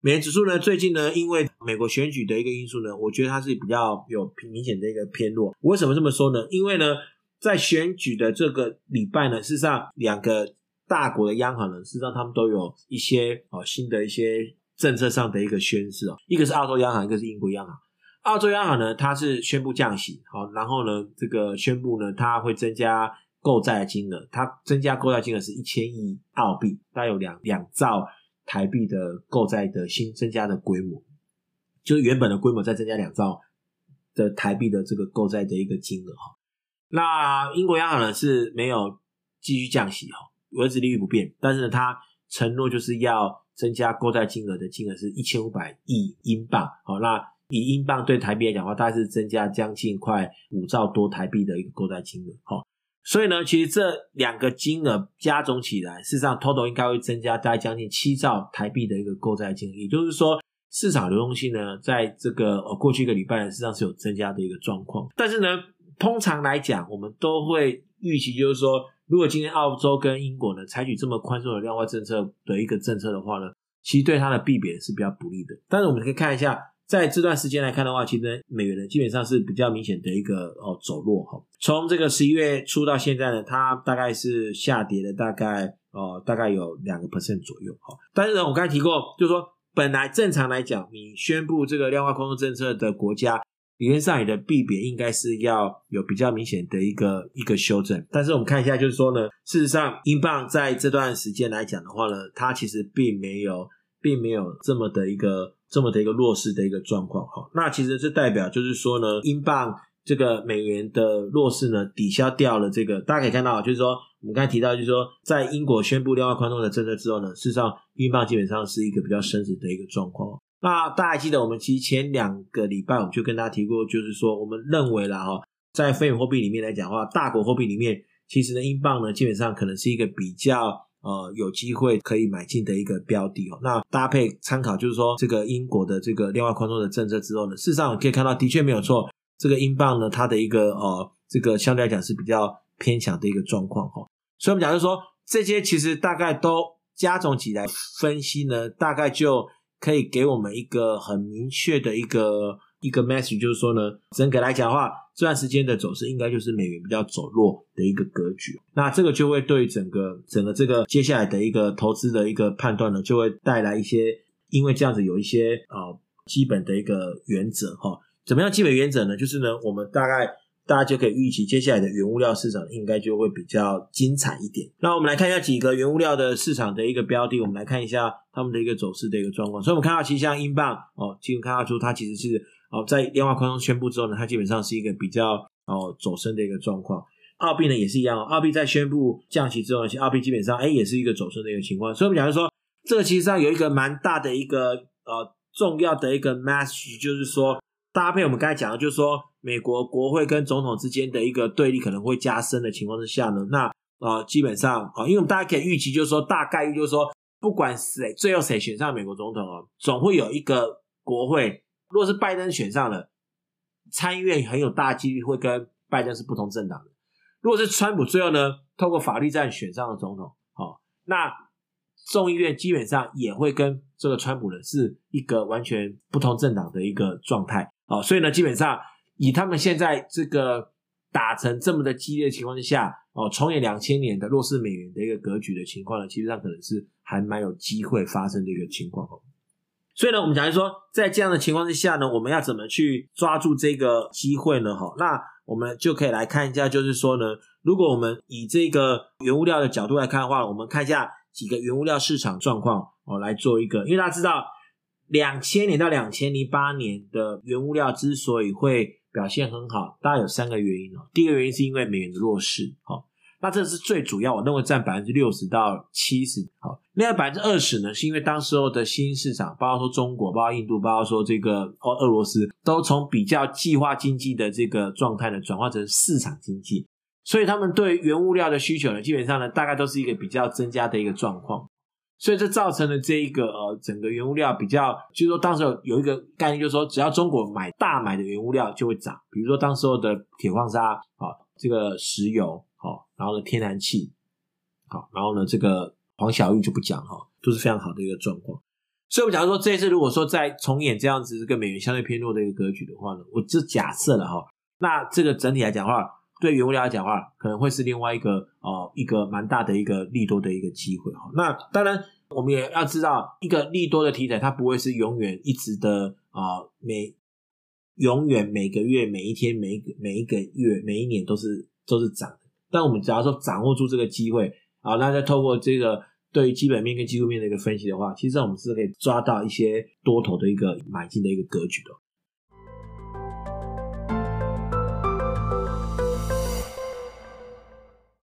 美元指数呢，最近呢，因为美国选举的一个因素呢，我觉得它是比较有明显的一个偏弱。为什么这么说呢？因为呢，在选举的这个礼拜呢，事实上两个大国的央行呢，事实上他们都有一些哦新的一些政策上的一个宣示哦。一个是澳洲央行，一个是英国央行。澳洲央行呢，它是宣布降息，好，然后呢，这个宣布呢，它会增加购债金额，它增加购债金额是一千亿澳币，大概有两两兆。台币的购债的新增加的规模，就是原本的规模再增加两兆的台币的这个购债的一个金额哈。那英国央行呢是没有继续降息哈，维持利率不变，但是呢，它承诺就是要增加购债金额的金额是一千五百亿英镑。好，那以英镑对台币来讲的话，大概是增加将近快五兆多台币的一个购债金额。好。所以呢，其实这两个金额加总起来，事实上，total 应该会增加大概将近七兆台币的一个购债金。也就是说，市场流动性呢，在这个呃过去一个礼拜呢，实际上是有增加的一个状况。但是呢，通常来讲，我们都会预期，就是说，如果今天澳洲跟英国呢采取这么宽松的量化政策的一个政策的话呢，其实对它的币贬是比较不利的。但是我们可以看一下。在这段时间来看的话，其实美元呢基本上是比较明显的一个哦走弱哈。从这个十一月初到现在呢，它大概是下跌了大概哦大概有两个 percent 左右哈。但是呢，我刚才提过，就是说本来正常来讲，你宣布这个量化宽松政策的国家，理论上你的币贬应该是要有比较明显的一个一个修正。但是我们看一下，就是说呢，事实上英镑在这段时间来讲的话呢，它其实并没有并没有这么的一个。这么的一个弱势的一个状况哈，那其实这代表就是说呢，英镑这个美元的弱势呢，抵消掉了这个，大家可以看到，就是说我们刚才提到，就是说在英国宣布量化宽松的政策之后呢，事实上英镑基本上是一个比较升值的一个状况。那大家记得我们其实前两个礼拜我们就跟大家提过，就是说我们认为了哈，在非美货币里面来讲的话，大国货币里面，其实呢英镑呢基本上可能是一个比较。呃，有机会可以买进的一个标的哦。那搭配参考，就是说这个英国的这个量化宽松的政策之后呢，事实上可以看到，的确没有错，这个英镑呢，它的一个呃，这个相对来讲是比较偏强的一个状况哈。所以我们讲就是说，这些其实大概都加总起来分析呢，大概就可以给我们一个很明确的一个。一个 message 就是说呢，整个来讲的话，这段时间的走势应该就是美元比较走弱的一个格局。那这个就会对整个整个这个接下来的一个投资的一个判断呢，就会带来一些，因为这样子有一些啊、基本的一个原则哈。怎么样基本原则呢？就是呢，我们大概大家就可以预期接下来的原物料市场应该就会比较精彩一点。那我们来看一下几个原物料的市场的一个标的，我们来看一下他们的一个走势的一个状况。所以我们看到其实像英镑哦，其实看得出它其实是。好，在量化宽松宣布之后呢，它基本上是一个比较哦走升的一个状况。澳币呢也是一样，哦澳币在宣布降息之后呢，澳币基本上哎也是一个走升的一个情况。所以我们假如说，这个其实上有一个蛮大的一个呃重要的一个 message，就是说搭配我们刚才讲的，就是说美国国会跟总统之间的一个对立可能会加深的情况之下呢，那、呃、基本上啊、因为我们大家可以预期，就是说大概率就是说，不管谁最后谁选上美国总统哦，总会有一个国会。如果是拜登选上了，参议院很有大几率会跟拜登是不同政党的。如果是川普最后呢，透过法律战选上了总统，好，那众议院基本上也会跟这个川普呢是一个完全不同政党的一个状态，哦，所以呢，基本上以他们现在这个打成这么的激烈情况之下，哦，重演两千年的弱势美元的一个格局的情况呢，其实上可能是还蛮有机会发生的一个情况哦。所以呢，我们讲说，在这样的情况之下呢，我们要怎么去抓住这个机会呢？哈，那我们就可以来看一下，就是说呢，如果我们以这个原物料的角度来看的话，我们看一下几个原物料市场状况哦，来做一个，因为大家知道，两千年到两千零八年的原物料之所以会表现很好，大概有三个原因哦。第一个原因是因为美元的弱势，哈。那这是最主要，我认为占百分之六十到七十。好，另外百分之二十呢，是因为当时候的新市场，包括说中国，包括印度，包括说这个俄俄罗斯，都从比较计划经济的这个状态呢，转化成市场经济，所以他们对原物料的需求呢，基本上呢，大概都是一个比较增加的一个状况。所以这造成了这一个呃，整个原物料比较，就是说当时候有一个概念，就是说只要中国买大买的原物料就会涨，比如说当时候的铁矿砂啊，这个石油。好，然后呢，天然气，好，然后呢，这个黄小玉就不讲哈，都是非常好的一个状况。所以我假如说这一次如果说再重演这样子这个美元相对偏弱的一个格局的话呢，我就假设了哈，那这个整体来讲的话，对原物料来讲的话，可能会是另外一个呃一个蛮大的一个利多的一个机会哈。那当然我们也要知道，一个利多的题材它不会是永远一直的啊、每永远每个月每一天每一个每一个月每一年都是都是涨的。但我们只要说掌握住这个机会好，那再透过这个。对于基本面跟技术面的一个分析的话，其实我们是可以抓到一些多头的一个买进的一个格局的。